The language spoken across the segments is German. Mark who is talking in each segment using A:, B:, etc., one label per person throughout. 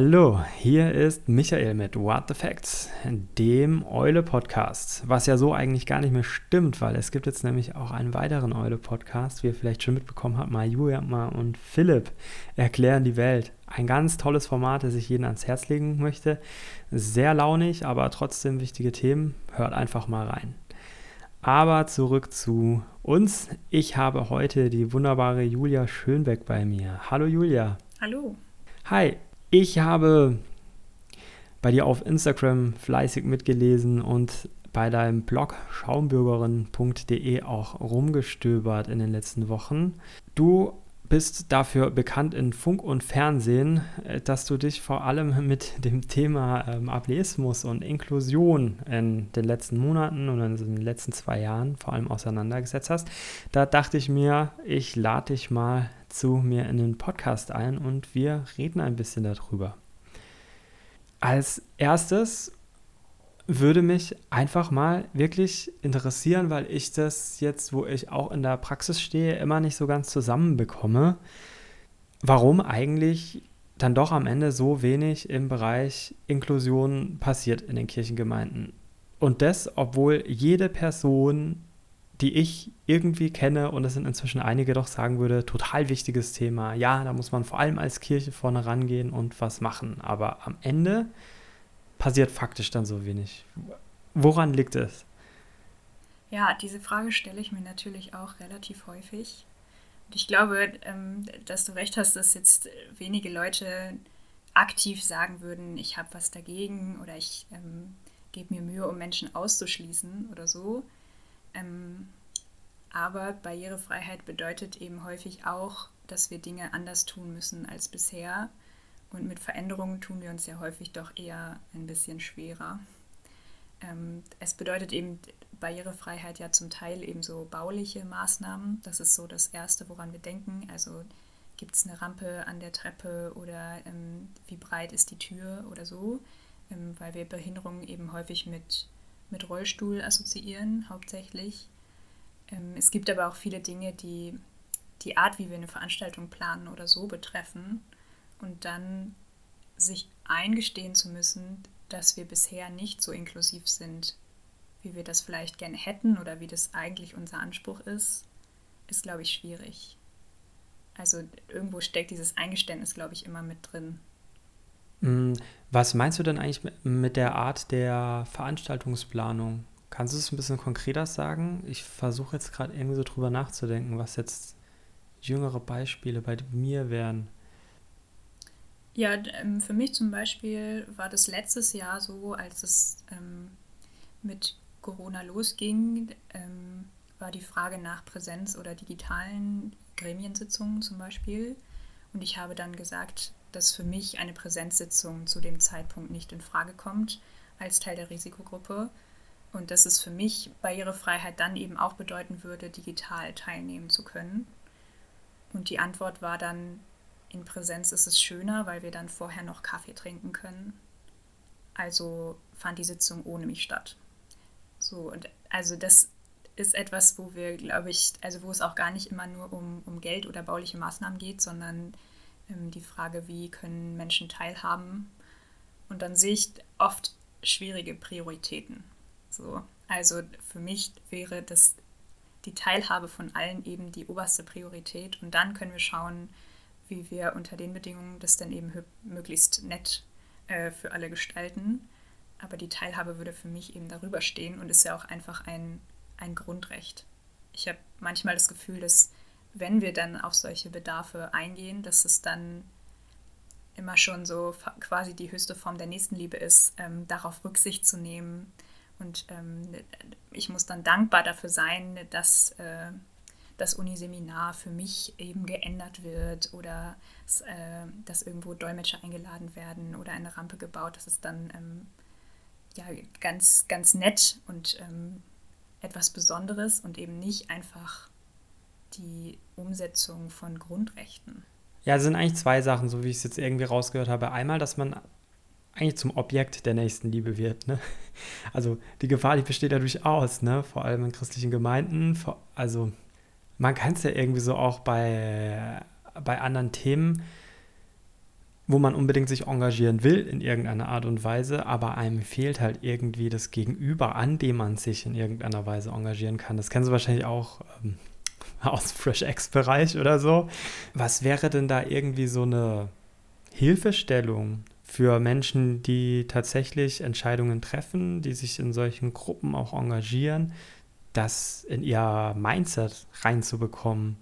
A: Hallo, hier ist Michael mit What the Facts, dem Eule-Podcast, was ja so eigentlich gar nicht mehr stimmt, weil es gibt jetzt nämlich auch einen weiteren Eule-Podcast, wie ihr vielleicht schon mitbekommen habt, mal Julia und Philipp erklären die Welt. Ein ganz tolles Format, das ich jedem ans Herz legen möchte. Sehr launig, aber trotzdem wichtige Themen. Hört einfach mal rein. Aber zurück zu uns. Ich habe heute die wunderbare Julia Schönbeck bei mir. Hallo Julia.
B: Hallo.
A: Hi, ich habe bei dir auf Instagram fleißig mitgelesen und bei deinem Blog schaumbürgerin.de auch rumgestöbert in den letzten Wochen. Du bist dafür bekannt in Funk und Fernsehen, äh, dass du dich vor allem mit dem Thema ähm, Ableismus und Inklusion in den letzten Monaten und in den letzten zwei Jahren vor allem auseinandergesetzt hast. Da dachte ich mir, ich lade dich mal zu mir in den Podcast ein und wir reden ein bisschen darüber. Als erstes würde mich einfach mal wirklich interessieren, weil ich das jetzt, wo ich auch in der Praxis stehe, immer nicht so ganz zusammenbekomme, warum eigentlich dann doch am Ende so wenig im Bereich Inklusion passiert in den Kirchengemeinden. Und das, obwohl jede Person, die ich irgendwie kenne, und es sind inzwischen einige doch sagen würde, total wichtiges Thema. Ja, da muss man vor allem als Kirche vorne rangehen und was machen. Aber am Ende passiert faktisch dann so wenig. Woran liegt es?
B: Ja, diese Frage stelle ich mir natürlich auch relativ häufig. Und ich glaube, ähm, dass du recht hast, dass jetzt wenige Leute aktiv sagen würden, ich habe was dagegen oder ich ähm, gebe mir Mühe, um Menschen auszuschließen oder so. Ähm, aber Barrierefreiheit bedeutet eben häufig auch, dass wir Dinge anders tun müssen als bisher und mit Veränderungen tun wir uns ja häufig doch eher ein bisschen schwerer. Ähm, es bedeutet eben Barrierefreiheit ja zum Teil eben so bauliche Maßnahmen. Das ist so das Erste, woran wir denken. Also gibt es eine Rampe an der Treppe oder ähm, wie breit ist die Tür oder so, ähm, weil wir Behinderungen eben häufig mit, mit Rollstuhl assoziieren, hauptsächlich. Ähm, es gibt aber auch viele Dinge, die die Art, wie wir eine Veranstaltung planen oder so betreffen und dann sich eingestehen zu müssen, dass wir bisher nicht so inklusiv sind, wie wir das vielleicht gerne hätten oder wie das eigentlich unser Anspruch ist, ist, glaube ich, schwierig. Also irgendwo steckt dieses Eingeständnis, glaube ich, immer mit drin.
A: Mm, was meinst du denn eigentlich mit der Art der Veranstaltungsplanung? Kannst du es ein bisschen konkreter sagen? Ich versuche jetzt gerade irgendwie so drüber nachzudenken, was jetzt jüngere Beispiele bei mir wären.
B: Ja, ähm, für mich zum Beispiel war das letztes Jahr so, als es ähm, mit Corona losging, ähm, war die Frage nach Präsenz oder digitalen Gremiensitzungen zum Beispiel. Und ich habe dann gesagt, dass für mich eine Präsenzsitzung zu dem Zeitpunkt nicht in Frage kommt als Teil der Risikogruppe. Und dass es für mich Barrierefreiheit dann eben auch bedeuten würde, digital teilnehmen zu können. Und die Antwort war dann, in Präsenz ist es schöner, weil wir dann vorher noch Kaffee trinken können. Also fand die Sitzung ohne mich statt. So, und also das ist etwas, wo wir, glaube ich, also wo es auch gar nicht immer nur um, um Geld oder bauliche Maßnahmen geht, sondern die Frage, wie können Menschen teilhaben. Und dann sehe ich oft schwierige Prioritäten. So, also für mich wäre das die Teilhabe von allen eben die oberste Priorität. Und dann können wir schauen, wie wir unter den Bedingungen das dann eben möglichst nett äh, für alle gestalten. Aber die Teilhabe würde für mich eben darüber stehen und ist ja auch einfach ein, ein Grundrecht. Ich habe manchmal das Gefühl, dass wenn wir dann auf solche Bedarfe eingehen, dass es dann immer schon so quasi die höchste Form der Nächstenliebe ist, ähm, darauf Rücksicht zu nehmen. Und ähm, ich muss dann dankbar dafür sein, dass äh, das Uniseminar für mich eben geändert wird oder dass, äh, dass irgendwo Dolmetscher eingeladen werden oder eine Rampe gebaut. Das ist dann ähm, ja ganz, ganz nett und ähm, etwas Besonderes und eben nicht einfach die Umsetzung von Grundrechten.
A: Ja, es sind eigentlich zwei Sachen, so wie ich es jetzt irgendwie rausgehört habe. Einmal, dass man eigentlich zum Objekt der Nächstenliebe wird. Ne? Also die Gefahr, die besteht ja durchaus, ne? vor allem in christlichen Gemeinden. Also man kann es ja irgendwie so auch bei, bei anderen Themen wo man unbedingt sich engagieren will in irgendeiner Art und Weise, aber einem fehlt halt irgendwie das Gegenüber, an dem man sich in irgendeiner Weise engagieren kann. Das kennen Sie wahrscheinlich auch ähm, aus Fresh X-Bereich oder so. Was wäre denn da irgendwie so eine Hilfestellung für Menschen, die tatsächlich Entscheidungen treffen, die sich in solchen Gruppen auch engagieren, das in ihr Mindset reinzubekommen?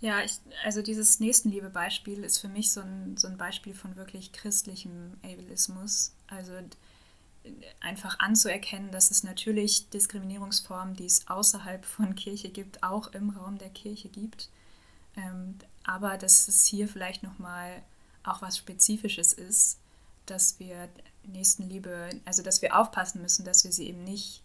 B: Ja, ich, also dieses Nächstenliebe-Beispiel ist für mich so ein, so ein Beispiel von wirklich christlichem Ableismus. Also einfach anzuerkennen, dass es natürlich Diskriminierungsformen, die es außerhalb von Kirche gibt, auch im Raum der Kirche gibt. Ähm, aber dass es hier vielleicht nochmal auch was Spezifisches ist, dass wir Nächstenliebe, also dass wir aufpassen müssen, dass wir sie eben nicht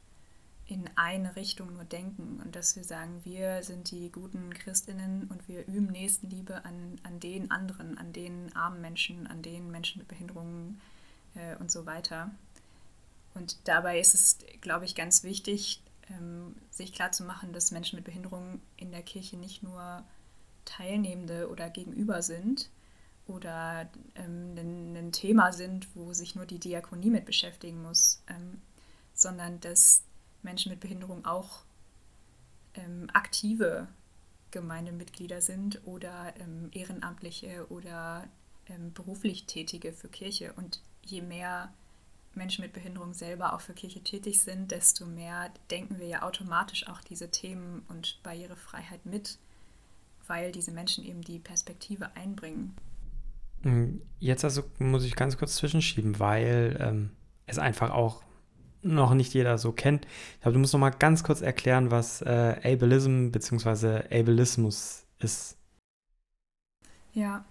B: in eine Richtung nur denken und dass wir sagen, wir sind die guten Christinnen und wir üben Nächstenliebe an, an den anderen, an den armen Menschen, an den Menschen mit Behinderungen äh, und so weiter. Und dabei ist es, glaube ich, ganz wichtig, ähm, sich klarzumachen, dass Menschen mit Behinderungen in der Kirche nicht nur Teilnehmende oder Gegenüber sind oder ähm, ein, Thema sind, wo sich nur die Diakonie mit beschäftigen muss, ähm, sondern dass Menschen mit Behinderung auch aktive Gemeindemitglieder sind oder Ehrenamtliche oder beruflich Tätige für Kirche. Und je mehr Menschen mit Behinderung selber auch für Kirche tätig sind, desto mehr denken wir ja automatisch auch diese Themen und Barrierefreiheit mit, weil diese Menschen eben die Perspektive einbringen.
A: Hm, jetzt also muss ich ganz kurz zwischenschieben, weil ähm, es einfach auch noch nicht jeder so kennt. Ich glaube, du musst noch mal ganz kurz erklären, was äh, Ableism bzw. Ableismus ist.
B: Ja,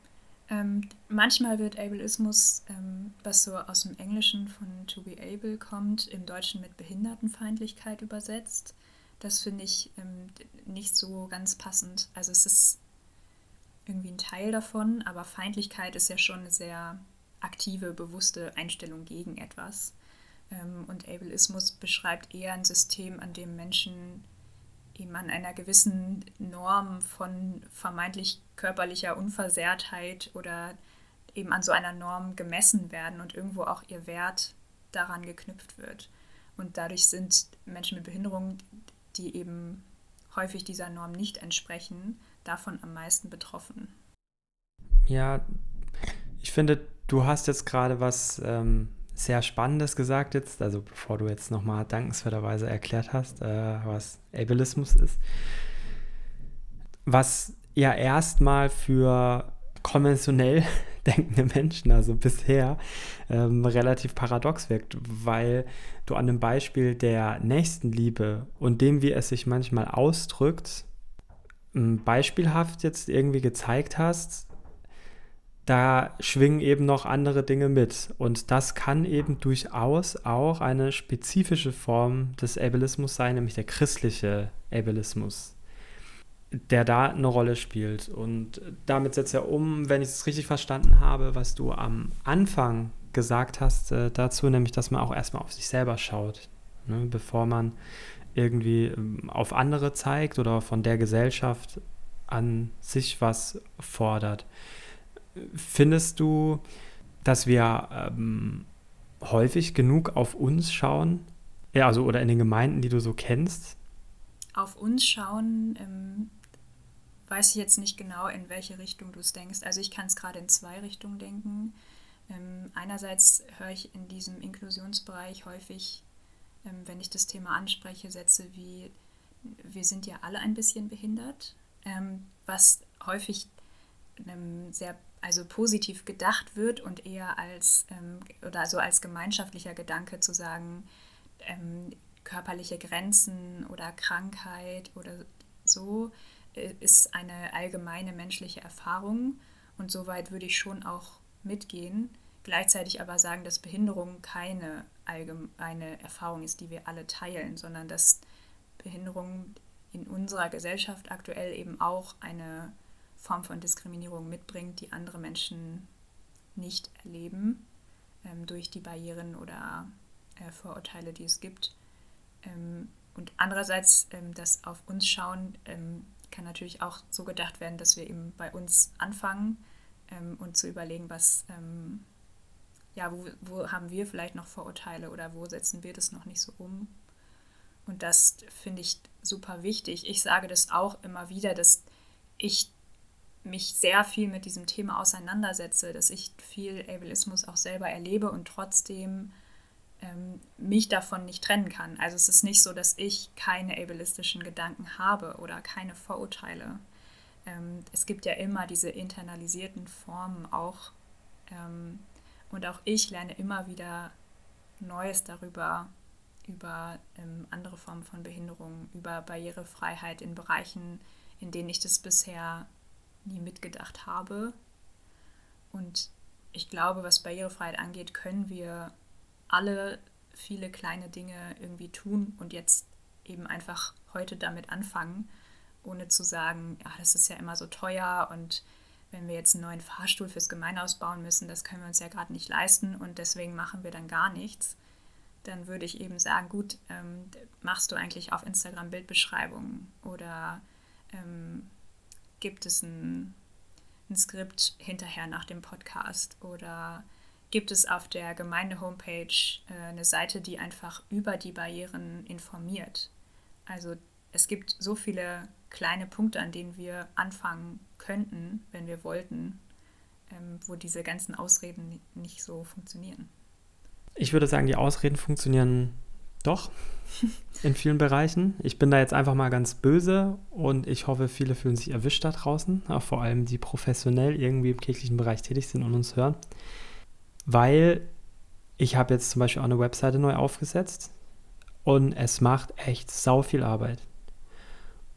B: ähm, manchmal wird Ableismus, ähm, was so aus dem Englischen von to be able kommt, im Deutschen mit Behindertenfeindlichkeit übersetzt. Das finde ich ähm, nicht so ganz passend. Also es ist irgendwie ein Teil davon, aber Feindlichkeit ist ja schon eine sehr aktive, bewusste Einstellung gegen etwas. Ähm, und Ableismus beschreibt eher ein System, an dem Menschen eben an einer gewissen Norm von vermeintlich körperlicher Unversehrtheit oder eben an so einer Norm gemessen werden und irgendwo auch ihr Wert daran geknüpft wird. Und dadurch sind Menschen mit Behinderung, die eben häufig dieser Norm nicht entsprechen, davon am meisten betroffen.
A: Ja, ich finde, du hast jetzt gerade was ähm, sehr Spannendes gesagt jetzt, also bevor du jetzt nochmal dankenswerterweise erklärt hast, äh, was Ableismus ist. Was ja erstmal für konventionell denkende Menschen, also bisher, ähm, relativ paradox wirkt, weil du an dem Beispiel der Nächstenliebe und dem, wie es sich manchmal ausdrückt, beispielhaft jetzt irgendwie gezeigt hast, da schwingen eben noch andere Dinge mit. Und das kann eben durchaus auch eine spezifische Form des Ableismus sein, nämlich der christliche Ableismus, der da eine Rolle spielt. Und damit setzt er um, wenn ich es richtig verstanden habe, was du am Anfang gesagt hast äh, dazu, nämlich dass man auch erstmal auf sich selber schaut, ne, bevor man irgendwie ähm, auf andere zeigt oder von der Gesellschaft an sich was fordert. Findest du, dass wir ähm, häufig genug auf uns schauen? Ja, also oder in den Gemeinden, die du so kennst?
B: Auf uns schauen, ähm, weiß ich jetzt nicht genau, in welche Richtung du es denkst. Also ich kann es gerade in zwei Richtungen denken. Ähm, einerseits höre ich in diesem Inklusionsbereich häufig, ähm, wenn ich das Thema anspreche, Sätze wie, wir sind ja alle ein bisschen behindert, ähm, was häufig sehr also positiv gedacht wird und eher als ähm, oder also als gemeinschaftlicher Gedanke zu sagen, ähm, körperliche Grenzen oder Krankheit oder so äh, ist eine allgemeine menschliche Erfahrung und soweit würde ich schon auch mitgehen. Gleichzeitig aber sagen, dass Behinderung keine allgemeine Erfahrung ist, die wir alle teilen, sondern dass Behinderung in unserer Gesellschaft aktuell eben auch eine Form von Diskriminierung mitbringt, die andere Menschen nicht erleben ähm, durch die Barrieren oder äh, Vorurteile, die es gibt. Ähm, und andererseits ähm, das auf uns schauen ähm, kann natürlich auch so gedacht werden, dass wir eben bei uns anfangen, ähm, und zu überlegen, was, ähm, ja, wo, wo haben wir vielleicht noch Vorurteile oder wo setzen wir das noch nicht so um. Und das finde ich super wichtig. Ich sage das auch immer wieder, dass ich mich sehr viel mit diesem Thema auseinandersetze, dass ich viel Ableismus auch selber erlebe und trotzdem ähm, mich davon nicht trennen kann. Also es ist nicht so, dass ich keine ableistischen Gedanken habe oder keine Vorurteile. Ähm, es gibt ja immer diese internalisierten Formen auch. Ähm, und auch ich lerne immer wieder Neues darüber, über ähm, andere Formen von Behinderung, über Barrierefreiheit in Bereichen, in denen ich das bisher nie mitgedacht habe. Und ich glaube, was Barrierefreiheit angeht, können wir alle viele kleine Dinge irgendwie tun und jetzt eben einfach heute damit anfangen, ohne zu sagen, ja, das ist ja immer so teuer und wenn wir jetzt einen neuen Fahrstuhl fürs Gemeinhaus bauen müssen, das können wir uns ja gerade nicht leisten und deswegen machen wir dann gar nichts, dann würde ich eben sagen, gut, ähm, machst du eigentlich auf Instagram Bildbeschreibungen oder ähm, gibt es ein, ein Skript hinterher nach dem Podcast oder gibt es auf der Gemeinde-Homepage äh, eine Seite, die einfach über die Barrieren informiert. Also es gibt so viele kleine Punkte, an denen wir anfangen könnten, wenn wir wollten, ähm, wo diese ganzen Ausreden nicht so funktionieren.
A: Ich würde sagen, die Ausreden funktionieren doch in vielen Bereichen. Ich bin da jetzt einfach mal ganz böse und ich hoffe, viele fühlen sich erwischt da draußen, vor allem die professionell irgendwie im kirchlichen Bereich tätig sind und uns hören. Weil ich habe jetzt zum Beispiel auch eine Webseite neu aufgesetzt und es macht echt sau viel Arbeit.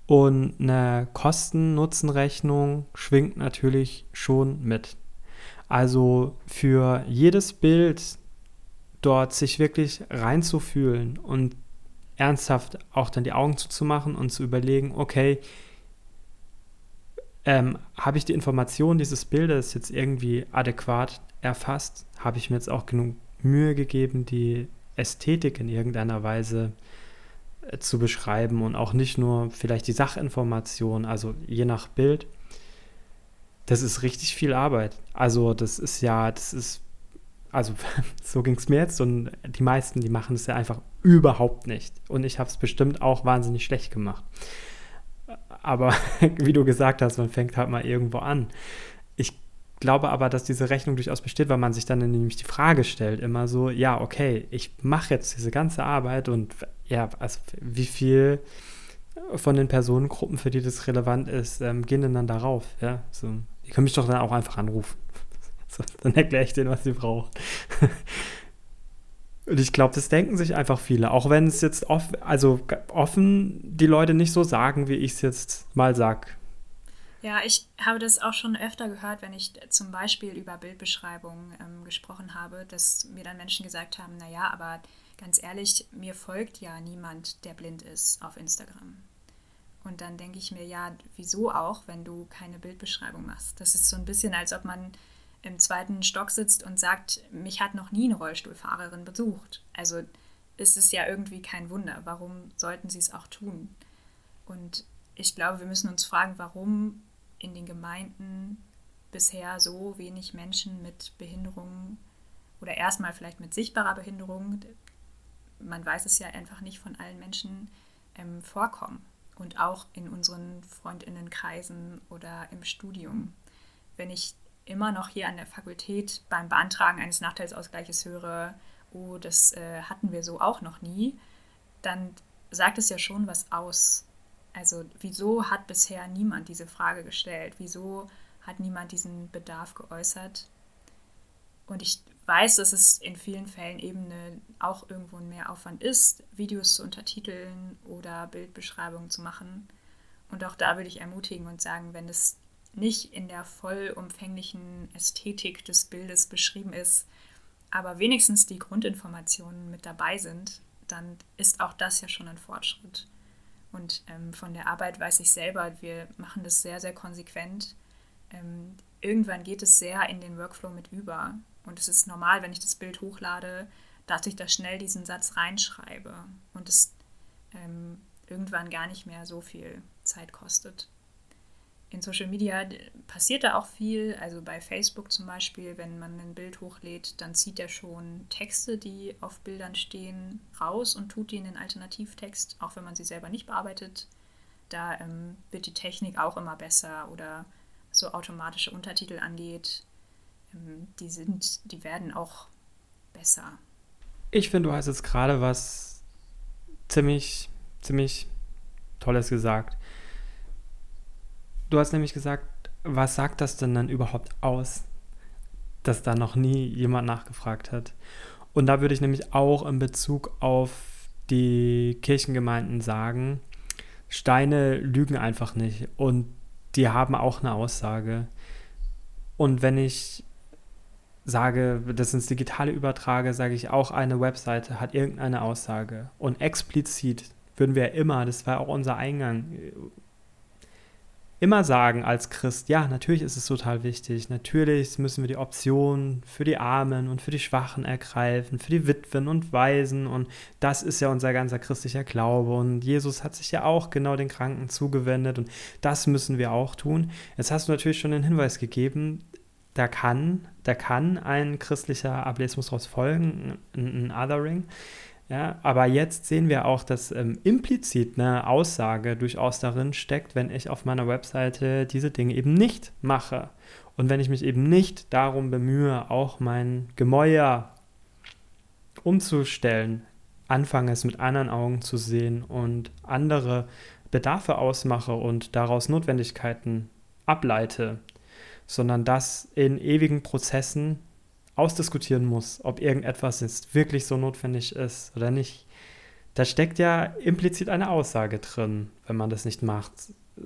A: Und eine Kosten-Nutzen-Rechnung schwingt natürlich schon mit. Also für jedes Bild dort sich wirklich reinzufühlen und ernsthaft auch dann die Augen zuzumachen und zu überlegen, okay, ähm, habe ich die Information dieses Bildes jetzt irgendwie adäquat erfasst? Habe ich mir jetzt auch genug Mühe gegeben, die Ästhetik in irgendeiner Weise äh, zu beschreiben und auch nicht nur vielleicht die Sachinformation, also je nach Bild. Das ist richtig viel Arbeit. Also das ist ja, das ist also so ging es mir jetzt und die meisten, die machen es ja einfach überhaupt nicht. Und ich habe es bestimmt auch wahnsinnig schlecht gemacht. Aber wie du gesagt hast, man fängt halt mal irgendwo an. Ich glaube aber, dass diese Rechnung durchaus besteht, weil man sich dann nämlich die Frage stellt, immer so, ja, okay, ich mache jetzt diese ganze Arbeit und ja, also wie viel von den Personengruppen, für die das relevant ist, ähm, gehen denn dann darauf? Ja, so, die können mich doch dann auch einfach anrufen. So, dann erkläre ich denen, was sie brauchen. Und ich glaube, das denken sich einfach viele, auch wenn es jetzt off also offen die Leute nicht so sagen, wie ich es jetzt mal sag.
B: Ja, ich habe das auch schon öfter gehört, wenn ich zum Beispiel über Bildbeschreibungen ähm, gesprochen habe, dass mir dann Menschen gesagt haben, naja, aber ganz ehrlich, mir folgt ja niemand, der blind ist auf Instagram. Und dann denke ich mir, ja, wieso auch, wenn du keine Bildbeschreibung machst? Das ist so ein bisschen, als ob man im zweiten Stock sitzt und sagt, mich hat noch nie eine Rollstuhlfahrerin besucht. Also ist es ja irgendwie kein Wunder. Warum sollten sie es auch tun? Und ich glaube, wir müssen uns fragen, warum in den Gemeinden bisher so wenig Menschen mit Behinderungen oder erstmal vielleicht mit sichtbarer Behinderung, man weiß es ja einfach nicht von allen Menschen, ähm, vorkommen. Und auch in unseren Freundinnenkreisen oder im Studium. Wenn ich immer noch hier an der Fakultät beim Beantragen eines Nachteilsausgleiches höre, oh, das äh, hatten wir so auch noch nie, dann sagt es ja schon was aus. Also wieso hat bisher niemand diese Frage gestellt? Wieso hat niemand diesen Bedarf geäußert? Und ich weiß, dass es in vielen Fällen eben eine, auch irgendwo ein Mehraufwand ist, Videos zu untertiteln oder Bildbeschreibungen zu machen. Und auch da würde ich ermutigen und sagen, wenn es nicht in der vollumfänglichen Ästhetik des Bildes beschrieben ist, aber wenigstens die Grundinformationen mit dabei sind, dann ist auch das ja schon ein Fortschritt. Und ähm, von der Arbeit weiß ich selber, wir machen das sehr, sehr konsequent. Ähm, irgendwann geht es sehr in den Workflow mit über. Und es ist normal, wenn ich das Bild hochlade, dass ich da schnell diesen Satz reinschreibe und es ähm, irgendwann gar nicht mehr so viel Zeit kostet. In Social Media passiert da auch viel. Also bei Facebook zum Beispiel, wenn man ein Bild hochlädt, dann zieht er schon Texte, die auf Bildern stehen, raus und tut die in den Alternativtext, auch wenn man sie selber nicht bearbeitet. Da ähm, wird die Technik auch immer besser oder so automatische Untertitel angeht, ähm, die sind, die werden auch besser.
A: Ich finde, du hast jetzt gerade was ziemlich, ziemlich Tolles gesagt. Du hast nämlich gesagt, was sagt das denn dann überhaupt aus, dass da noch nie jemand nachgefragt hat? Und da würde ich nämlich auch in Bezug auf die Kirchengemeinden sagen, Steine lügen einfach nicht und die haben auch eine Aussage. Und wenn ich sage, das ins Digitale übertrage, sage ich auch, eine Webseite hat irgendeine Aussage. Und explizit würden wir immer, das war auch unser Eingang, immer sagen als Christ, ja, natürlich ist es total wichtig. Natürlich müssen wir die Option für die Armen und für die Schwachen ergreifen, für die Witwen und Waisen. Und das ist ja unser ganzer christlicher Glaube. Und Jesus hat sich ja auch genau den Kranken zugewendet. Und das müssen wir auch tun. Jetzt hast du natürlich schon den Hinweis gegeben, da kann, da kann ein christlicher Ableismus daraus folgen, ein, Othering. Ja, aber jetzt sehen wir auch, dass ähm, implizit eine Aussage durchaus darin steckt, wenn ich auf meiner Webseite diese Dinge eben nicht mache. Und wenn ich mich eben nicht darum bemühe, auch mein Gemäuer umzustellen, anfange es mit anderen Augen zu sehen und andere Bedarfe ausmache und daraus Notwendigkeiten ableite, sondern das in ewigen Prozessen ausdiskutieren muss, ob irgendetwas jetzt wirklich so notwendig ist oder nicht. Da steckt ja implizit eine Aussage drin, wenn man das nicht macht.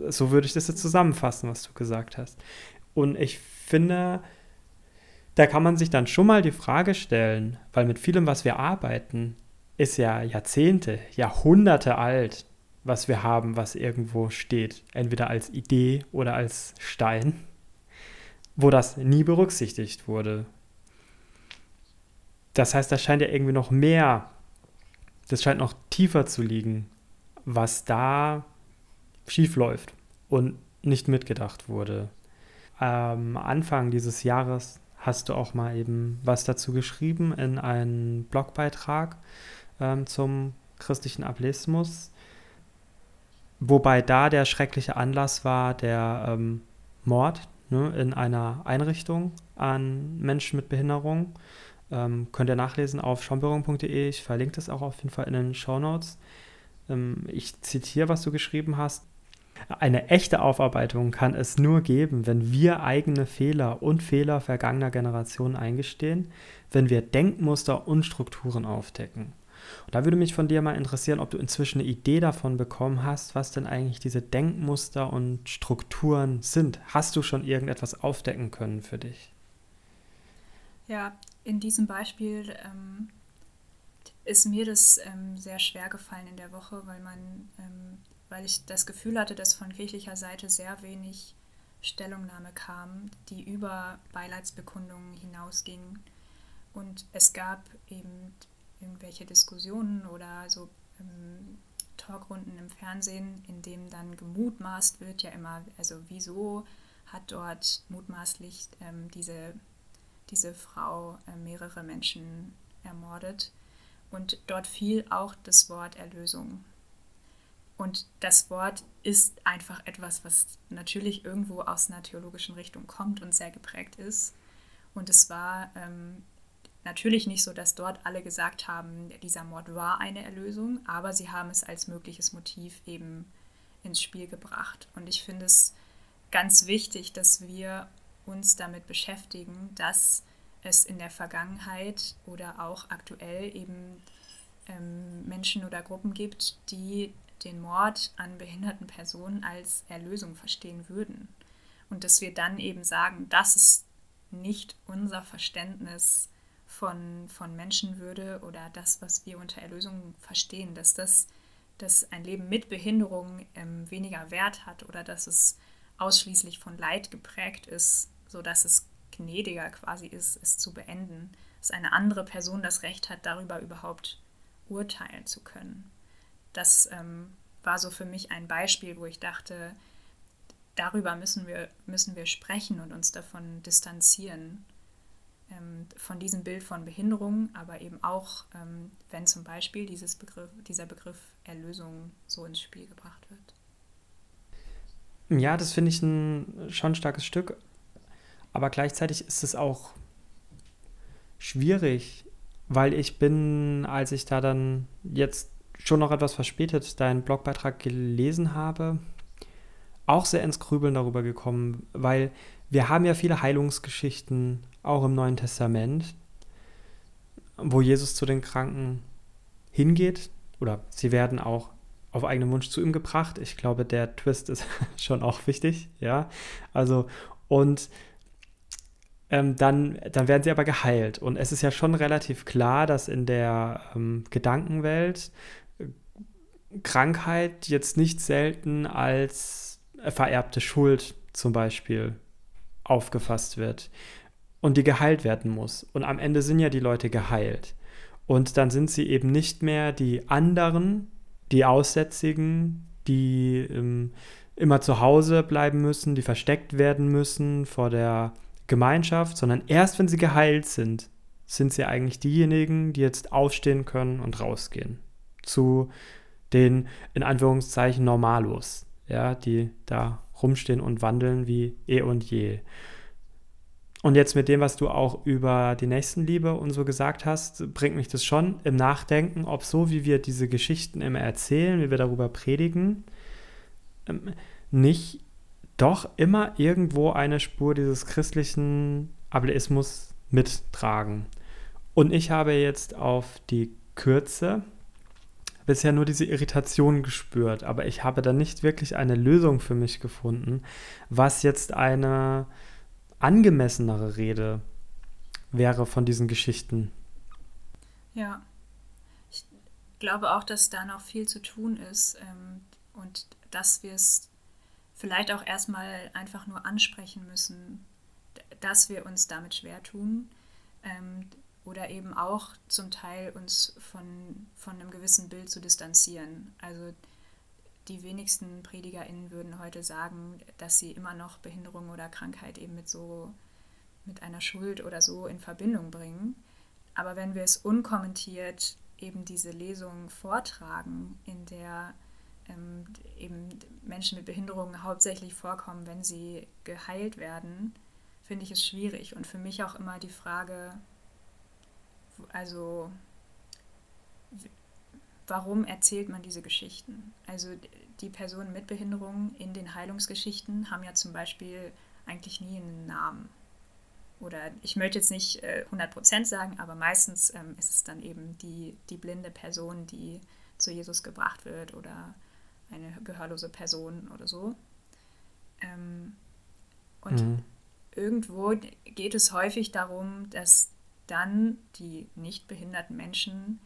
A: So würde ich das jetzt zusammenfassen, was du gesagt hast. Und ich finde, da kann man sich dann schon mal die Frage stellen, weil mit vielem, was wir arbeiten, ist ja Jahrzehnte, Jahrhunderte alt, was wir haben, was irgendwo steht, entweder als Idee oder als Stein wo das nie berücksichtigt wurde. Das heißt, da scheint ja irgendwie noch mehr, das scheint noch tiefer zu liegen, was da schiefläuft und nicht mitgedacht wurde. Am Anfang dieses Jahres hast du auch mal eben was dazu geschrieben in einen Blogbeitrag ähm, zum christlichen Ableismus, wobei da der schreckliche Anlass war der ähm, Mord ne, in einer Einrichtung an Menschen mit Behinderung. Ähm, könnt ihr nachlesen auf schaumbürgerung.de. Ich verlinke das auch auf jeden Fall in den Show Notes. Ähm, ich zitiere, was du geschrieben hast. Eine echte Aufarbeitung kann es nur geben, wenn wir eigene Fehler und Fehler vergangener Generationen eingestehen, wenn wir Denkmuster und Strukturen aufdecken. Und da würde mich von dir mal interessieren, ob du inzwischen eine Idee davon bekommen hast, was denn eigentlich diese Denkmuster und Strukturen sind. Hast du schon irgendetwas aufdecken können für dich?
B: Ja, in diesem Beispiel ähm, ist mir das ähm, sehr schwer gefallen in der Woche, weil man, ähm, weil ich das Gefühl hatte, dass von kirchlicher Seite sehr wenig Stellungnahme kam, die über Beileidsbekundungen hinausging. Und es gab eben irgendwelche Diskussionen oder so ähm, Talkrunden im Fernsehen, in dem dann gemutmaßt wird, ja immer, also wieso hat dort mutmaßlich ähm, diese, diese Frau äh, mehrere Menschen ermordet. Und dort fiel auch das Wort Erlösung. Und das Wort ist einfach etwas, was natürlich irgendwo aus einer theologischen Richtung kommt und sehr geprägt ist. Und es war ähm, Natürlich nicht so, dass dort alle gesagt haben, dieser Mord war eine Erlösung, aber sie haben es als mögliches Motiv eben ins Spiel gebracht. Und ich finde es ganz wichtig, dass wir uns damit beschäftigen, dass es in der Vergangenheit oder auch aktuell eben ähm, Menschen oder Gruppen gibt, die den Mord an behinderten Personen als Erlösung verstehen würden. Und dass wir dann eben sagen, das ist nicht unser Verständnis von, von Menschenwürde oder das, was wir unter Erlösung verstehen, dass das dass ein Leben mit Behinderung ähm, weniger Wert hat oder dass es ausschließlich von Leid geprägt ist, sodass es gnädiger quasi ist, es zu beenden, dass eine andere Person das Recht hat, darüber überhaupt urteilen zu können. Das ähm, war so für mich ein Beispiel, wo ich dachte, darüber müssen wir, müssen wir sprechen und uns davon distanzieren, ähm, von diesem Bild von Behinderung, aber eben auch, ähm, wenn zum Beispiel dieses Begriff, dieser Begriff Erlösung so ins Spiel gebracht wird.
A: Ja, das finde ich ein schon starkes Stück, aber gleichzeitig ist es auch schwierig, weil ich bin, als ich da dann jetzt schon noch etwas verspätet deinen Blogbeitrag gelesen habe, auch sehr ins Grübeln darüber gekommen, weil wir haben ja viele Heilungsgeschichten, auch im Neuen Testament, wo Jesus zu den Kranken hingeht oder sie werden auch auf eigenen Wunsch zu ihm gebracht. Ich glaube, der Twist ist schon auch wichtig, ja. Also, und ähm, dann, dann werden sie aber geheilt. Und es ist ja schon relativ klar, dass in der ähm, Gedankenwelt äh, Krankheit jetzt nicht selten als vererbte Schuld zum Beispiel aufgefasst wird und die geheilt werden muss. Und am Ende sind ja die Leute geheilt. Und dann sind sie eben nicht mehr die anderen, die Aussätzigen, die ähm, immer zu Hause bleiben müssen, die versteckt werden müssen vor der Gemeinschaft, sondern erst wenn sie geheilt sind, sind sie eigentlich diejenigen, die jetzt aufstehen können und rausgehen. Zu den in Anführungszeichen Normalos, ja, die da rumstehen und wandeln wie eh und je. Und jetzt mit dem, was du auch über die Nächstenliebe und so gesagt hast, bringt mich das schon im Nachdenken, ob so, wie wir diese Geschichten immer erzählen, wie wir darüber predigen, ähm, nicht doch immer irgendwo eine Spur dieses christlichen Ableismus mittragen. Und ich habe jetzt auf die Kürze bisher nur diese Irritation gespürt, aber ich habe da nicht wirklich eine Lösung für mich gefunden, was jetzt eine angemessenere Rede wäre von diesen Geschichten.
B: Ja, ich glaube auch, dass da noch viel zu tun ist ähm, und dass wir es vielleicht auch erstmal einfach nur ansprechen müssen, dass wir uns damit schwer tun. Ähm, oder eben auch zum Teil uns von, von einem gewissen Bild zu distanzieren. Also die wenigsten PredigerInnen würden heute sagen, dass sie immer noch Behinderung oder Krankheit eben mit so mit einer Schuld oder so in Verbindung bringen. Aber wenn wir es unkommentiert eben diese Lesung vortragen, in der ähm, eben Menschen mit Behinderungen hauptsächlich vorkommen, wenn sie geheilt werden, finde ich es schwierig. Und für mich auch immer die Frage, also warum erzählt man diese Geschichten? Also die Personen mit Behinderungen in den Heilungsgeschichten haben ja zum Beispiel eigentlich nie einen Namen. Oder ich möchte jetzt nicht äh, 100% sagen, aber meistens ähm, ist es dann eben die, die blinde Person, die zu Jesus gebracht wird oder eine gehörlose Person oder so. Ähm, und mhm. irgendwo geht es häufig darum, dass dann die nicht behinderten Menschen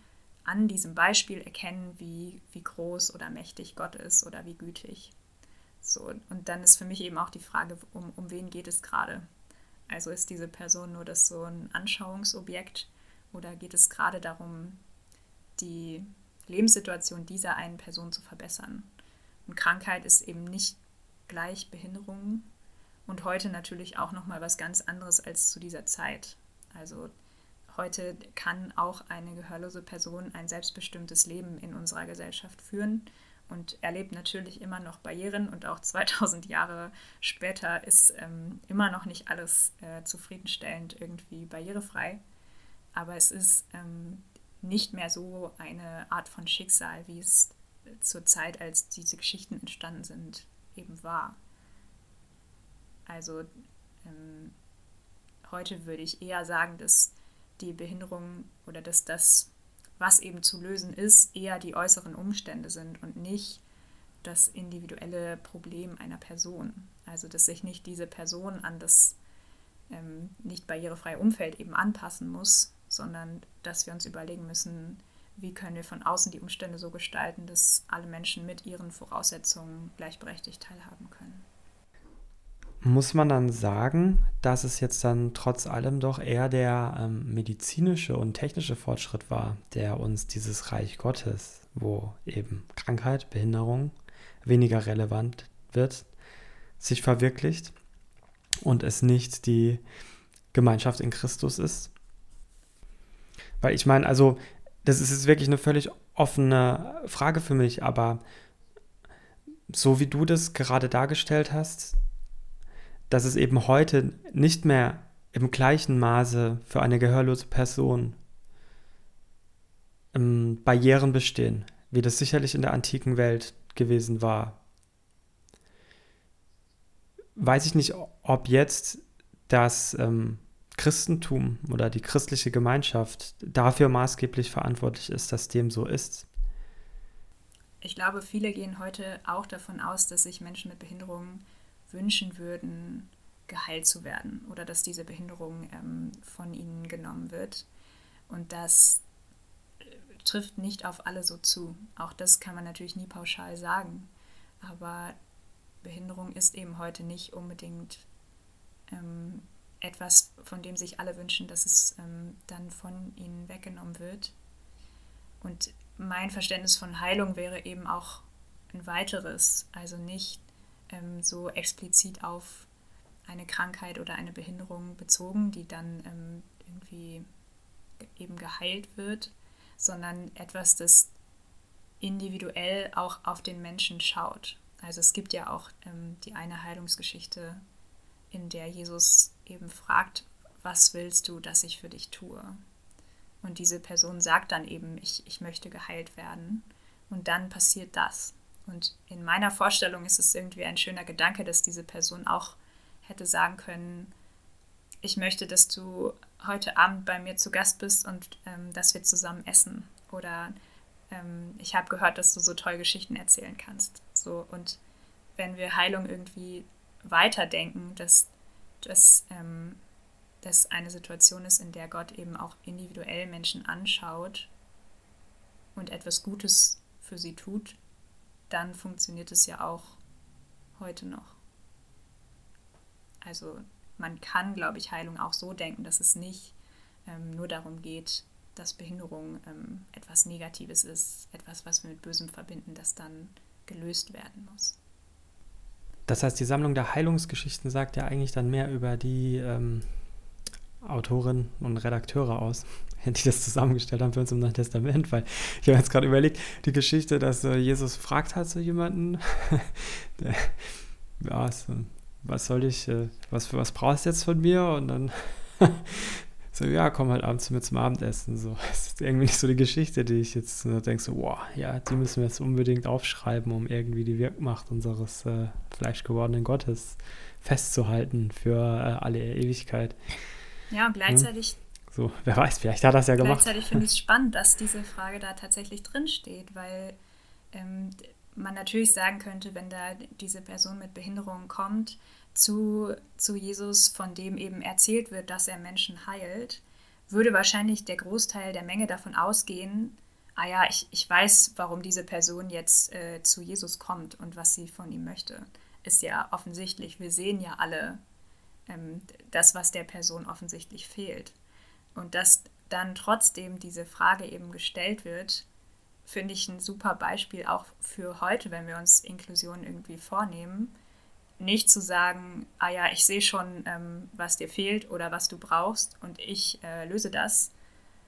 B: an diesem Beispiel erkennen, wie, wie groß oder mächtig Gott ist oder wie gütig. So, und dann ist für mich eben auch die Frage, um, um wen geht es gerade? Also ist diese Person nur das so ein Anschauungsobjekt oder geht es gerade darum, die Lebenssituation dieser einen Person zu verbessern? Und Krankheit ist eben nicht gleich Behinderung und heute natürlich auch noch mal was ganz anderes als zu dieser Zeit. Also Heute kann auch eine gehörlose Person ein selbstbestimmtes Leben in unserer Gesellschaft führen und erlebt natürlich immer noch Barrieren und auch 2000 Jahre später ist ähm, immer noch nicht alles äh, zufriedenstellend irgendwie barrierefrei. Aber es ist ähm, nicht mehr so eine Art von Schicksal, wie es zur Zeit, als diese Geschichten entstanden sind, eben war. Also ähm, heute würde ich eher sagen, dass die Behinderung oder dass das, was eben zu lösen ist, eher die äußeren Umstände sind und nicht das individuelle Problem einer Person. Also dass sich nicht diese Person an das ähm, nicht barrierefreie Umfeld eben anpassen muss, sondern dass wir uns überlegen müssen, wie können wir von außen die Umstände so gestalten, dass alle Menschen mit ihren Voraussetzungen gleichberechtigt teilhaben können.
A: Muss man dann sagen, dass es jetzt dann trotz allem doch eher der ähm, medizinische und technische Fortschritt war, der uns dieses Reich Gottes, wo eben Krankheit, Behinderung weniger relevant wird, sich verwirklicht und es nicht die Gemeinschaft in Christus ist. Weil ich meine, also das ist jetzt wirklich eine völlig offene Frage für mich, aber so wie du das gerade dargestellt hast, dass es eben heute nicht mehr im gleichen Maße für eine gehörlose Person ähm, Barrieren bestehen, wie das sicherlich in der antiken Welt gewesen war. Weiß ich nicht, ob jetzt das ähm, Christentum oder die christliche Gemeinschaft dafür maßgeblich verantwortlich ist, dass dem so ist.
B: Ich glaube, viele gehen heute auch davon aus, dass sich Menschen mit Behinderungen wünschen würden, geheilt zu werden oder dass diese Behinderung ähm, von ihnen genommen wird. Und das äh, trifft nicht auf alle so zu. Auch das kann man natürlich nie pauschal sagen. Aber Behinderung ist eben heute nicht unbedingt ähm, etwas, von dem sich alle wünschen, dass es ähm, dann von ihnen weggenommen wird. Und mein Verständnis von Heilung wäre eben auch ein weiteres, also nicht ähm, so explizit auf eine Krankheit oder eine Behinderung bezogen, die dann ähm, irgendwie eben geheilt wird, sondern etwas, das individuell auch auf den Menschen schaut. Also es gibt ja auch ähm, die eine Heilungsgeschichte, in der Jesus eben fragt, was willst du, dass ich für dich tue? Und diese Person sagt dann eben, ich, ich möchte geheilt werden. Und dann passiert das. Und in meiner Vorstellung ist es irgendwie ein schöner Gedanke, dass diese Person auch hätte sagen können, ich möchte, dass du heute Abend bei mir zu Gast bist und ähm, dass wir zusammen essen. Oder ähm, ich habe gehört, dass du so tolle Geschichten erzählen kannst. So, und wenn wir Heilung irgendwie weiterdenken, dass, dass ähm, das eine Situation ist, in der Gott eben auch individuell Menschen anschaut und etwas Gutes für sie tut, dann funktioniert es ja auch heute noch. Also man kann, glaube ich, Heilung auch so denken, dass es nicht ähm, nur darum geht, dass Behinderung ähm, etwas Negatives ist, etwas, was wir mit Bösem verbinden, das dann gelöst werden muss.
A: Das heißt, die Sammlung der Heilungsgeschichten sagt ja eigentlich dann mehr über die ähm, Autoren und Redakteure aus, die das zusammengestellt haben für uns im Neuen Testament, weil ich habe jetzt gerade überlegt, die Geschichte, dass äh, Jesus fragt halt so jemanden, der, ja, so, was soll ich, äh, was, was brauchst du jetzt von mir? Und dann so, ja, komm halt abends mit zum Abendessen. So, das ist irgendwie nicht so die Geschichte, die ich jetzt äh, denke, so, wow, ja, die müssen wir jetzt unbedingt aufschreiben, um irgendwie die Wirkmacht unseres äh, fleischgewordenen Gottes festzuhalten für äh, alle Ewigkeit.
B: Ja, und gleichzeitig. Hm?
A: So, wer weiß, vielleicht hat er das ja gemacht.
B: Gleichzeitig finde ich es spannend, dass diese Frage da tatsächlich drinsteht, weil ähm, man natürlich sagen könnte, wenn da diese Person mit Behinderung kommt, zu, zu Jesus, von dem eben erzählt wird, dass er Menschen heilt, würde wahrscheinlich der Großteil der Menge davon ausgehen, ah ja, ich, ich weiß, warum diese Person jetzt äh, zu Jesus kommt und was sie von ihm möchte. Ist ja offensichtlich. Wir sehen ja alle ähm, das, was der Person offensichtlich fehlt. Und dass dann trotzdem diese Frage eben gestellt wird, finde ich ein super Beispiel auch für heute, wenn wir uns Inklusion irgendwie vornehmen nicht zu sagen, ah ja, ich sehe schon, ähm, was dir fehlt oder was du brauchst und ich äh, löse das,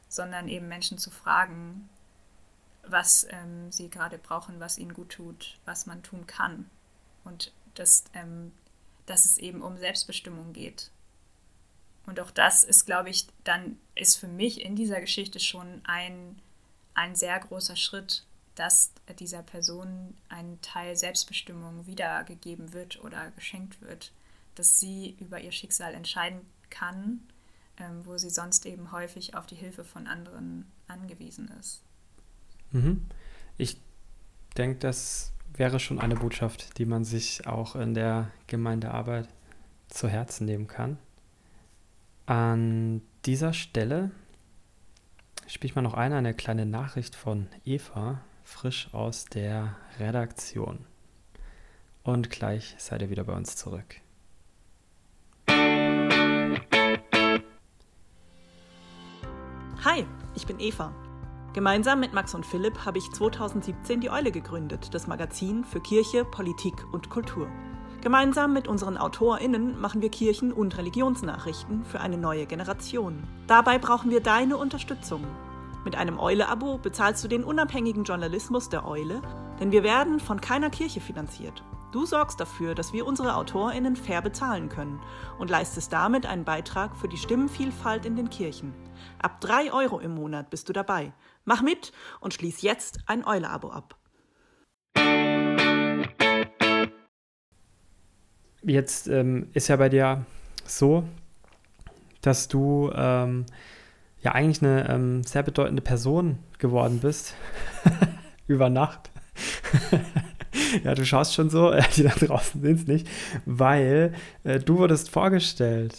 B: sondern eben Menschen zu fragen, was ähm, sie gerade brauchen, was ihnen gut tut, was man tun kann. Und das, ähm, dass es eben um Selbstbestimmung geht. Und auch das ist, glaube ich, dann ist für mich in dieser Geschichte schon ein, ein sehr großer Schritt, dass dieser Person ein Teil Selbstbestimmung wiedergegeben wird oder geschenkt wird, dass sie über ihr Schicksal entscheiden kann, ähm, wo sie sonst eben häufig auf die Hilfe von anderen angewiesen ist.
A: Mhm. Ich denke, das wäre schon eine Botschaft, die man sich auch in der Gemeindearbeit zu Herzen nehmen kann. An dieser Stelle spiele ich mal noch eine, eine kleine Nachricht von Eva, frisch aus der Redaktion. Und gleich seid ihr wieder bei uns zurück.
C: Hi, ich bin Eva. Gemeinsam mit Max und Philipp habe ich 2017 die Eule gegründet, das Magazin für Kirche, Politik und Kultur. Gemeinsam mit unseren AutorInnen machen wir Kirchen- und Religionsnachrichten für eine neue Generation. Dabei brauchen wir deine Unterstützung. Mit einem Eule-Abo bezahlst du den unabhängigen Journalismus der Eule, denn wir werden von keiner Kirche finanziert. Du sorgst dafür, dass wir unsere AutorInnen fair bezahlen können und leistest damit einen Beitrag für die Stimmenvielfalt in den Kirchen. Ab 3 Euro im Monat bist du dabei. Mach mit und schließ jetzt ein Eule-Abo ab.
A: Jetzt ähm, ist ja bei dir so, dass du ähm, ja eigentlich eine ähm, sehr bedeutende Person geworden bist über Nacht. ja, du schaust schon so, die da draußen sind es nicht, weil äh, du wurdest vorgestellt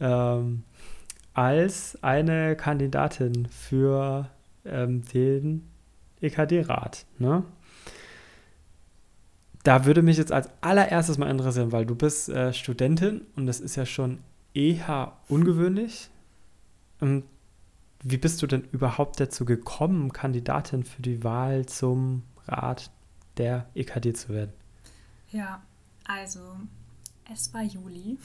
A: ähm, als eine Kandidatin für ähm, den EKD-Rat. Ne? Da würde mich jetzt als allererstes mal interessieren, weil du bist äh, Studentin und das ist ja schon eher ungewöhnlich. Ähm, wie bist du denn überhaupt dazu gekommen, Kandidatin für die Wahl zum Rat der EKD zu werden?
B: Ja, also es war Juli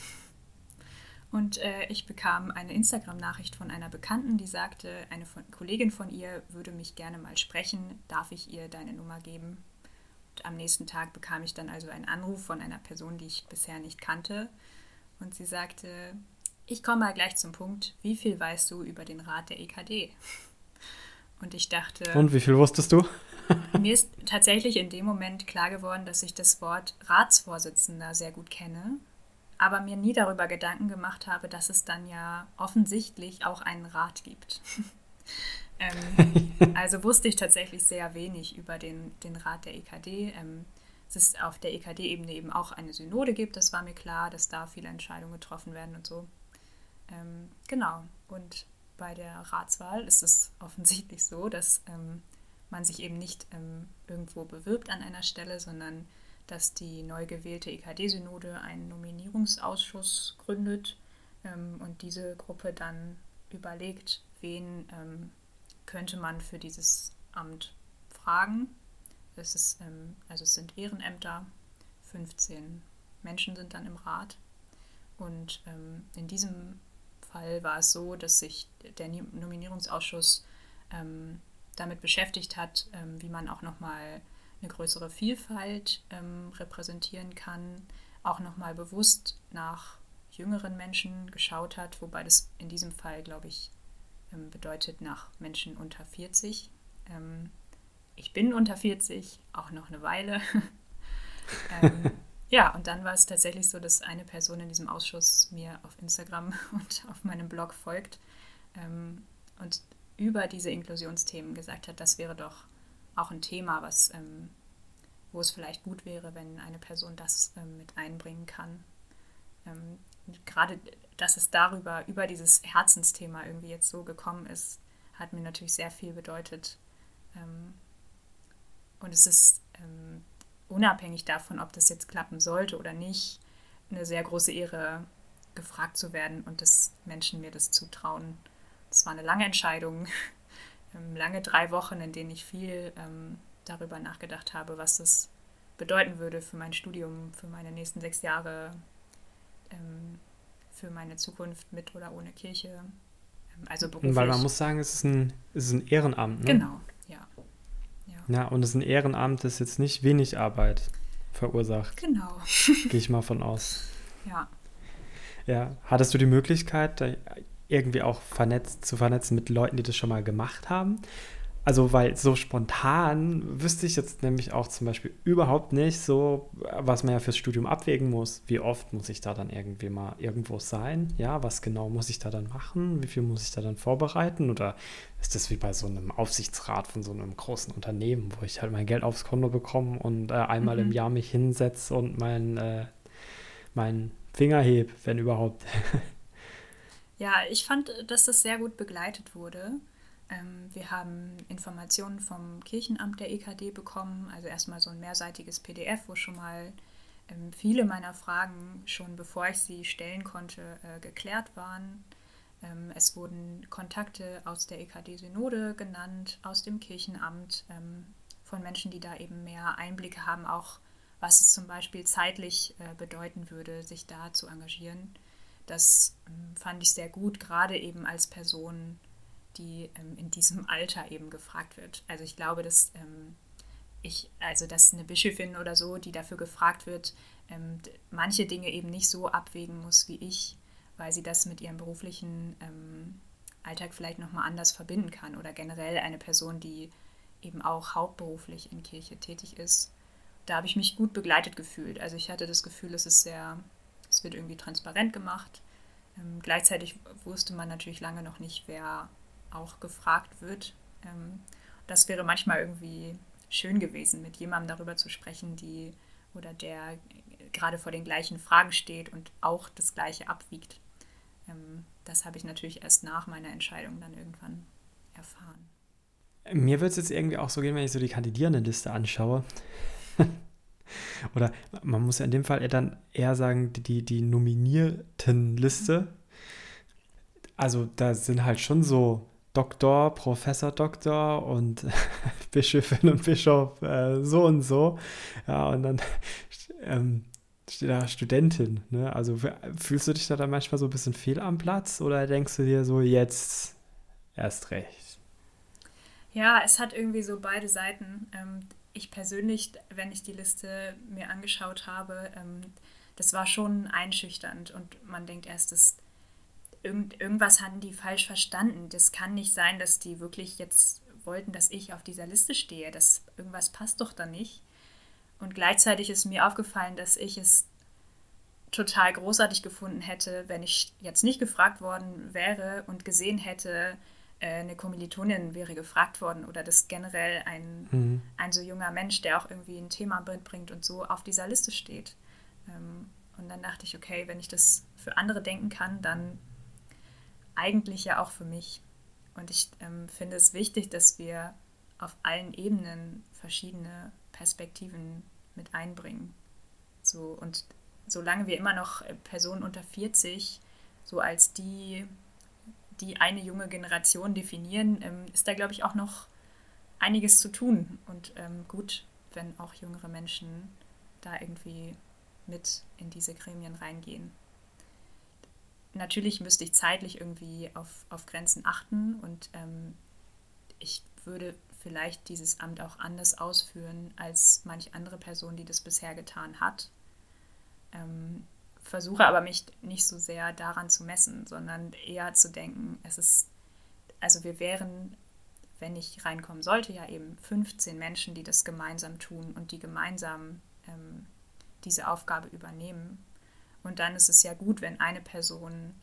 B: und äh, ich bekam eine Instagram-Nachricht von einer Bekannten, die sagte, eine von, Kollegin von ihr würde mich gerne mal sprechen, darf ich ihr deine Nummer geben? Und am nächsten Tag bekam ich dann also einen Anruf von einer Person, die ich bisher nicht kannte und sie sagte, ich komme mal gleich zum Punkt, wie viel weißt du über den Rat der EKD? Und ich dachte.
A: Und wie viel wusstest du?
B: mir ist tatsächlich in dem Moment klar geworden, dass ich das Wort Ratsvorsitzender sehr gut kenne, aber mir nie darüber Gedanken gemacht habe, dass es dann ja offensichtlich auch einen Rat gibt. ähm, also wusste ich tatsächlich sehr wenig über den, den Rat der EKD. Ähm, dass es auf der EKD-Ebene eben auch eine Synode gibt, das war mir klar, dass da viele Entscheidungen getroffen werden und so. Ähm, genau. Und bei der Ratswahl ist es offensichtlich so, dass ähm, man sich eben nicht ähm, irgendwo bewirbt an einer Stelle, sondern dass die neu gewählte EKD-Synode einen Nominierungsausschuss gründet ähm, und diese Gruppe dann überlegt, wen ähm, könnte man für dieses Amt fragen. Es ist, ähm, also es sind Ehrenämter, 15 Menschen sind dann im Rat. Und ähm, in diesem Fall war es so, dass sich der Nominierungsausschuss ähm, damit beschäftigt hat, ähm, wie man auch nochmal eine größere Vielfalt ähm, repräsentieren kann, auch nochmal bewusst nach jüngeren Menschen geschaut hat, wobei das in diesem Fall, glaube ich, ähm, bedeutet nach Menschen unter 40. Ähm, ich bin unter 40, auch noch eine Weile. Ja, und dann war es tatsächlich so, dass eine Person in diesem Ausschuss mir auf Instagram und auf meinem Blog folgt ähm, und über diese Inklusionsthemen gesagt hat, das wäre doch auch ein Thema, was, ähm, wo es vielleicht gut wäre, wenn eine Person das ähm, mit einbringen kann. Ähm, gerade, dass es darüber, über dieses Herzensthema irgendwie jetzt so gekommen ist, hat mir natürlich sehr viel bedeutet. Ähm, und es ist ähm, unabhängig davon, ob das jetzt klappen sollte oder nicht, eine sehr große Ehre, gefragt zu werden und dass Menschen mir das zutrauen. Es war eine lange Entscheidung, ähm, lange drei Wochen, in denen ich viel ähm, darüber nachgedacht habe, was das bedeuten würde für mein Studium, für meine nächsten sechs Jahre, ähm, für meine Zukunft mit oder ohne Kirche. Ähm, also beruflich.
A: Weil man muss sagen, es ist ein, es ist ein Ehrenamt. Ne?
B: Genau, ja.
A: Und es ist ein Ehrenamt, das jetzt nicht wenig Arbeit verursacht.
B: Genau.
A: Gehe ich mal von aus.
B: Ja.
A: Ja, hattest du die Möglichkeit, irgendwie auch vernetzt, zu vernetzen mit Leuten, die das schon mal gemacht haben? Also, weil so spontan wüsste ich jetzt nämlich auch zum Beispiel überhaupt nicht so, was man ja fürs Studium abwägen muss. Wie oft muss ich da dann irgendwie mal irgendwo sein? Ja, was genau muss ich da dann machen? Wie viel muss ich da dann vorbereiten? Oder ist das wie bei so einem Aufsichtsrat von so einem großen Unternehmen, wo ich halt mein Geld aufs Konto bekomme und äh, einmal mhm. im Jahr mich hinsetze und mein, äh, mein Finger heb, wenn überhaupt?
B: ja, ich fand, dass das sehr gut begleitet wurde. Ähm, wir haben Informationen vom Kirchenamt der EKD bekommen, also erstmal so ein mehrseitiges PDF, wo schon mal ähm, viele meiner Fragen schon bevor ich sie stellen konnte, äh, geklärt waren. Ähm, es wurden Kontakte aus der EKD-Synode genannt, aus dem Kirchenamt, von Menschen, die da eben mehr Einblicke haben, auch was es zum Beispiel zeitlich äh, bedeuten würde, sich da zu engagieren. Das fand ich sehr gut, gerade eben als Person, die ähm, in diesem Alter eben gefragt wird. Also ich glaube, dass ähm, ich, also dass eine Bischöfin oder so, die dafür gefragt wird, ähm, manche Dinge eben nicht so abwägen muss wie ich, weil sie das mit ihrem beruflichen ähm, Alltag vielleicht nochmal anders verbinden kann oder generell eine Person, die eben auch hauptberuflich in Kirche tätig ist. Da habe ich mich gut begleitet gefühlt. Also ich hatte das Gefühl, es ist sehr, es wird irgendwie transparent gemacht. Ähm, gleichzeitig wusste man natürlich lange noch nicht, wer auch gefragt wird. Ähm, das wäre manchmal irgendwie schön gewesen, mit jemandem darüber zu sprechen, die oder der gerade vor den gleichen Fragen steht und auch das Gleiche abwiegt. Ähm, das habe ich natürlich erst nach meiner Entscheidung dann irgendwann erfahren.
A: Mir wird es jetzt irgendwie auch so gehen, wenn ich so die Kandidierendenliste anschaue. Oder man muss ja in dem Fall dann eher sagen, die, die Nominiertenliste. Also da sind halt schon so Doktor, Professor, Doktor und Bischöfin und Bischof äh, so und so. Ja, und dann ähm, steht da Studentin. Ne? Also fühlst du dich da dann manchmal so ein bisschen fehl am Platz oder denkst du dir so jetzt erst recht?
B: Ja, es hat irgendwie so beide Seiten. Ähm, ich persönlich, wenn ich die Liste mir angeschaut habe, ähm, das war schon einschüchternd und man denkt erst, das irgend, irgendwas hatten die falsch verstanden. Das kann nicht sein, dass die wirklich jetzt wollten, dass ich auf dieser Liste stehe. Das, irgendwas passt doch da nicht. Und gleichzeitig ist mir aufgefallen, dass ich es total großartig gefunden hätte, wenn ich jetzt nicht gefragt worden wäre und gesehen hätte, äh, eine Kommilitonin wäre gefragt worden oder dass generell ein, mhm. ein so junger Mensch, der auch irgendwie ein Thema mitbringt und so auf dieser Liste steht. Ähm, und dann dachte ich, okay, wenn ich das für andere denken kann, dann eigentlich ja auch für mich. Und ich ähm, finde es wichtig, dass wir auf allen Ebenen verschiedene Perspektiven mit einbringen. So, und solange wir immer noch äh, Personen unter 40 so als die, die eine junge Generation definieren, ähm, ist da, glaube ich, auch noch einiges zu tun. Und ähm, gut, wenn auch jüngere Menschen da irgendwie mit in diese Gremien reingehen natürlich müsste ich zeitlich irgendwie auf, auf Grenzen achten und ähm, ich würde vielleicht dieses Amt auch anders ausführen als manche andere Person, die das bisher getan hat. Ähm, versuche aber mich nicht so sehr daran zu messen, sondern eher zu denken, es ist, also wir wären, wenn ich reinkommen sollte, ja eben 15 Menschen, die das gemeinsam tun und die gemeinsam ähm, diese Aufgabe übernehmen. Und dann ist es ja gut, wenn eine Person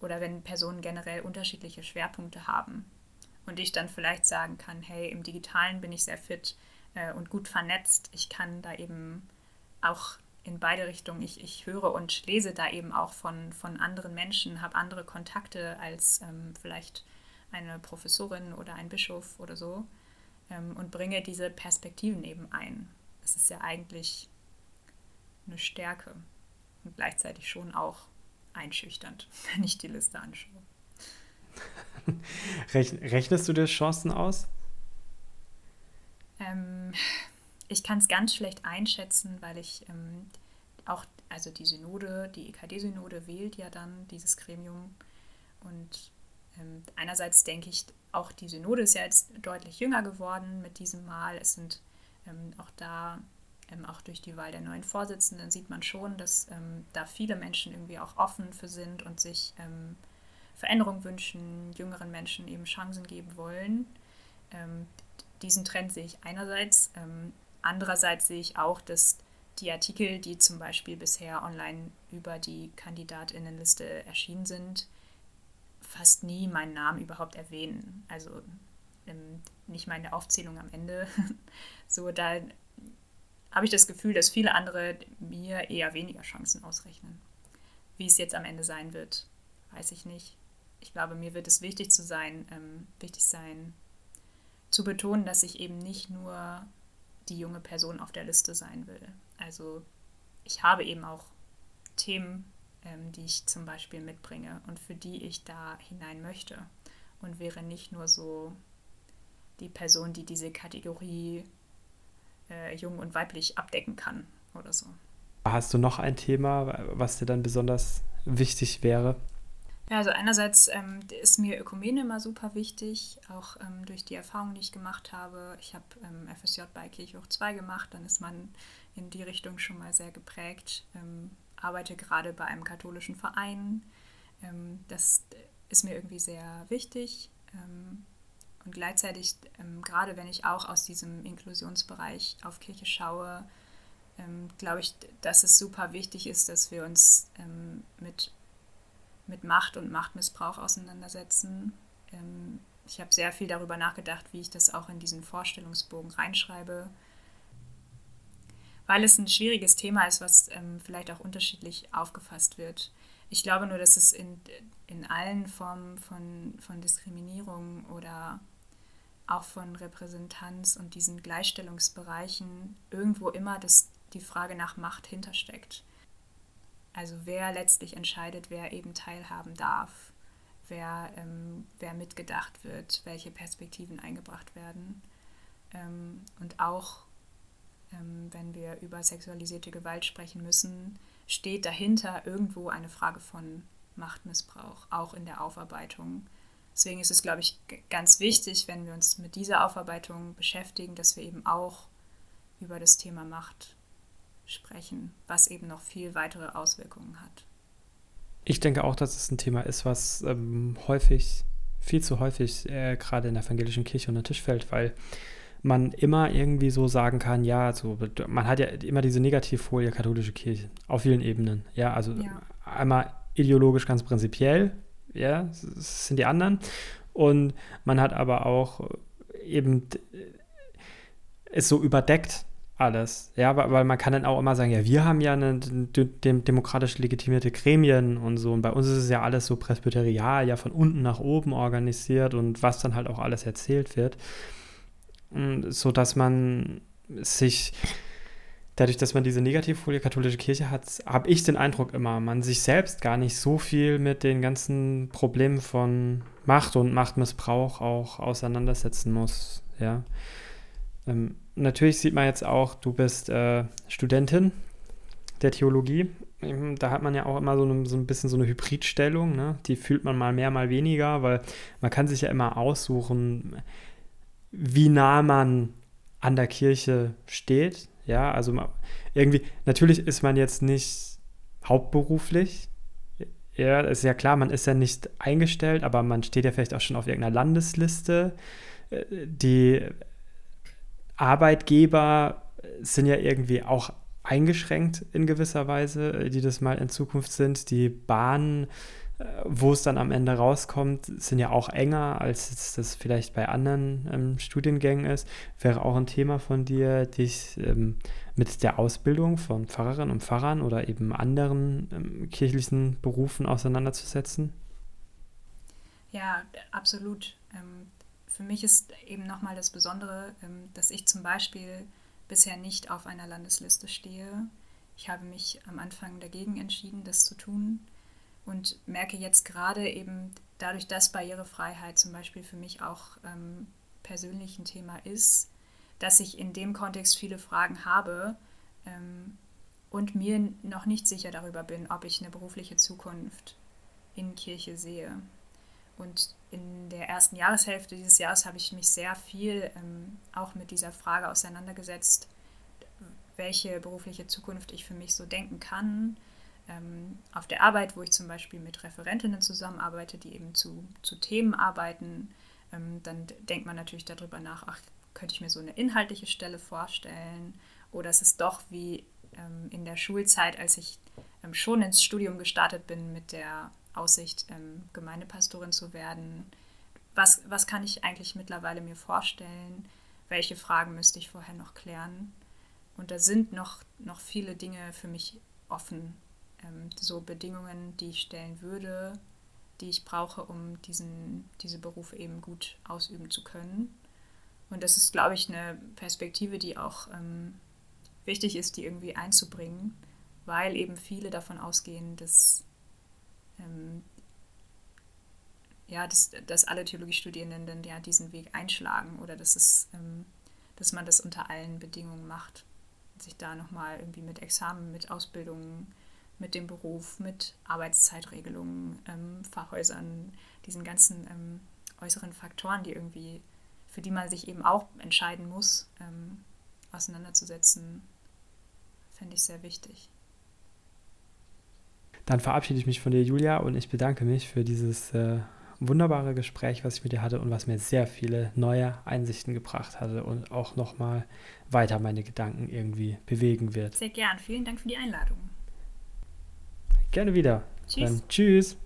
B: oder wenn Personen generell unterschiedliche Schwerpunkte haben. Und ich dann vielleicht sagen kann, hey, im digitalen bin ich sehr fit äh, und gut vernetzt. Ich kann da eben auch in beide Richtungen, ich, ich höre und lese da eben auch von, von anderen Menschen, habe andere Kontakte als ähm, vielleicht eine Professorin oder ein Bischof oder so ähm, und bringe diese Perspektiven eben ein. Das ist ja eigentlich eine Stärke und gleichzeitig schon auch einschüchternd, wenn ich die Liste anschaue.
A: Rechnest du dir Chancen aus?
B: Ähm, ich kann es ganz schlecht einschätzen, weil ich ähm, auch, also die Synode, die EKD-Synode wählt ja dann dieses Gremium. Und ähm, einerseits denke ich, auch die Synode ist ja jetzt deutlich jünger geworden mit diesem Mal. Es sind ähm, auch da ähm, auch durch die Wahl der neuen Vorsitzenden sieht man schon, dass ähm, da viele Menschen irgendwie auch offen für sind und sich ähm, Veränderung wünschen, jüngeren Menschen eben Chancen geben wollen. Ähm, diesen Trend sehe ich einerseits. Ähm, andererseits sehe ich auch, dass die Artikel, die zum Beispiel bisher online über die Kandidatinnenliste erschienen sind, fast nie meinen Namen überhaupt erwähnen. Also ähm, nicht mal in der Aufzählung am Ende. so, da habe ich das Gefühl, dass viele andere mir eher weniger Chancen ausrechnen. Wie es jetzt am Ende sein wird, weiß ich nicht. Ich glaube, mir wird es wichtig zu sein, ähm, wichtig sein, zu betonen, dass ich eben nicht nur die junge Person auf der Liste sein will. Also ich habe eben auch Themen, ähm, die ich zum Beispiel mitbringe und für die ich da hinein möchte und wäre nicht nur so die Person, die diese Kategorie äh, jung und weiblich abdecken kann oder so.
A: Hast du noch ein Thema, was dir dann besonders wichtig wäre?
B: Ja, also einerseits ähm, ist mir Ökumene immer super wichtig, auch ähm, durch die Erfahrung, die ich gemacht habe. Ich habe ähm, FSJ bei Kirche hoch 2 gemacht, dann ist man in die Richtung schon mal sehr geprägt. Ähm, arbeite gerade bei einem katholischen Verein. Ähm, das ist mir irgendwie sehr wichtig. Ähm, und gleichzeitig, gerade wenn ich auch aus diesem Inklusionsbereich auf Kirche schaue, glaube ich, dass es super wichtig ist, dass wir uns mit mit Macht und Machtmissbrauch auseinandersetzen. Ähm, ich habe sehr viel darüber nachgedacht, wie ich das auch in diesen Vorstellungsbogen reinschreibe, weil es ein schwieriges Thema ist, was ähm, vielleicht auch unterschiedlich aufgefasst wird. Ich glaube nur, dass es in, in allen Formen von, von Diskriminierung oder auch von Repräsentanz und diesen Gleichstellungsbereichen irgendwo immer das, die Frage nach Macht hintersteckt. Also wer letztlich entscheidet, wer eben teilhaben darf, wer, ähm, wer mitgedacht wird, welche Perspektiven eingebracht werden. Ähm, und auch ähm, wenn wir über sexualisierte Gewalt sprechen müssen, steht dahinter irgendwo eine Frage von Machtmissbrauch, auch in der Aufarbeitung. Deswegen ist es, glaube ich, ganz wichtig, wenn wir uns mit dieser Aufarbeitung beschäftigen, dass wir eben auch über das Thema Macht sprechen, was eben noch viel weitere Auswirkungen hat.
A: Ich denke auch, dass es ein Thema ist, was ähm, häufig, viel zu häufig äh, gerade in der evangelischen Kirche unter den Tisch fällt, weil man immer irgendwie so sagen kann, ja, so, man hat ja immer diese Negativfolie katholische Kirche auf vielen Ebenen. Ja, also ja. einmal ideologisch ganz prinzipiell, ja, das sind die anderen. Und man hat aber auch eben es so überdeckt alles. Ja, weil man kann dann auch immer sagen, ja, wir haben ja eine, dem, demokratisch legitimierte Gremien und so. Und bei uns ist es ja alles so presbyterial, ja von unten nach oben organisiert und was dann halt auch alles erzählt wird. So dass man sich, dadurch, dass man diese Negativfolie katholische Kirche hat, habe ich den Eindruck immer, man sich selbst gar nicht so viel mit den ganzen Problemen von Macht und Machtmissbrauch auch auseinandersetzen muss. Ja. Ähm, natürlich sieht man jetzt auch, du bist äh, Studentin der Theologie. Da hat man ja auch immer so, eine, so ein bisschen so eine Hybridstellung. Ne? Die fühlt man mal mehr, mal weniger, weil man kann sich ja immer aussuchen, wie nah man an der Kirche steht. Ja, also irgendwie, natürlich ist man jetzt nicht hauptberuflich. Ja, ist ja klar, man ist ja nicht eingestellt, aber man steht ja vielleicht auch schon auf irgendeiner Landesliste, äh, die Arbeitgeber sind ja irgendwie auch eingeschränkt in gewisser Weise, die das mal in Zukunft sind. Die Bahnen, äh, wo es dann am Ende rauskommt, sind ja auch enger, als das vielleicht bei anderen ähm, Studiengängen ist. Wäre auch ein Thema von dir, dich ähm, mit der Ausbildung von Pfarrerinnen und Pfarrern oder eben anderen ähm, kirchlichen Berufen auseinanderzusetzen?
B: Ja, absolut. Ähm, für mich ist eben nochmal das Besondere, ähm, dass ich zum Beispiel bisher nicht auf einer Landesliste stehe. Ich habe mich am Anfang dagegen entschieden, das zu tun und merke jetzt gerade eben dadurch, dass Barrierefreiheit zum Beispiel für mich auch ähm, persönlich ein Thema ist, dass ich in dem Kontext viele Fragen habe ähm, und mir noch nicht sicher darüber bin, ob ich eine berufliche Zukunft in Kirche sehe. Und in der ersten Jahreshälfte dieses Jahres habe ich mich sehr viel ähm, auch mit dieser Frage auseinandergesetzt, welche berufliche Zukunft ich für mich so denken kann. Ähm, auf der Arbeit, wo ich zum Beispiel mit Referentinnen zusammenarbeite, die eben zu, zu Themen arbeiten, ähm, dann denkt man natürlich darüber nach, ach, könnte ich mir so eine inhaltliche Stelle vorstellen? Oder ist es doch wie ähm, in der Schulzeit, als ich ähm, schon ins Studium gestartet bin mit der Aussicht, ähm, Gemeindepastorin zu werden. Was, was kann ich eigentlich mittlerweile mir vorstellen? Welche Fragen müsste ich vorher noch klären? Und da sind noch, noch viele Dinge für mich offen. Ähm, so Bedingungen, die ich stellen würde, die ich brauche, um diesen, diese Berufe eben gut ausüben zu können. Und das ist, glaube ich, eine Perspektive, die auch ähm, wichtig ist, die irgendwie einzubringen, weil eben viele davon ausgehen, dass ähm, ja, dass, dass alle Theologiestudierenden ja diesen Weg einschlagen oder dass es, ähm, dass man das unter allen Bedingungen macht. Sich da nochmal irgendwie mit Examen, mit Ausbildungen, mit dem Beruf, mit Arbeitszeitregelungen, ähm, Fachhäusern, diesen ganzen ähm, äußeren Faktoren, die irgendwie, für die man sich eben auch entscheiden muss, ähm, auseinanderzusetzen, fände ich sehr wichtig.
A: Dann verabschiede ich mich von dir, Julia, und ich bedanke mich für dieses äh, wunderbare Gespräch, was ich mit dir hatte und was mir sehr viele neue Einsichten gebracht hatte und auch nochmal weiter meine Gedanken irgendwie bewegen wird.
B: Sehr gern. Vielen Dank für die Einladung.
A: Gerne wieder.
B: Tschüss.
A: Dann tschüss.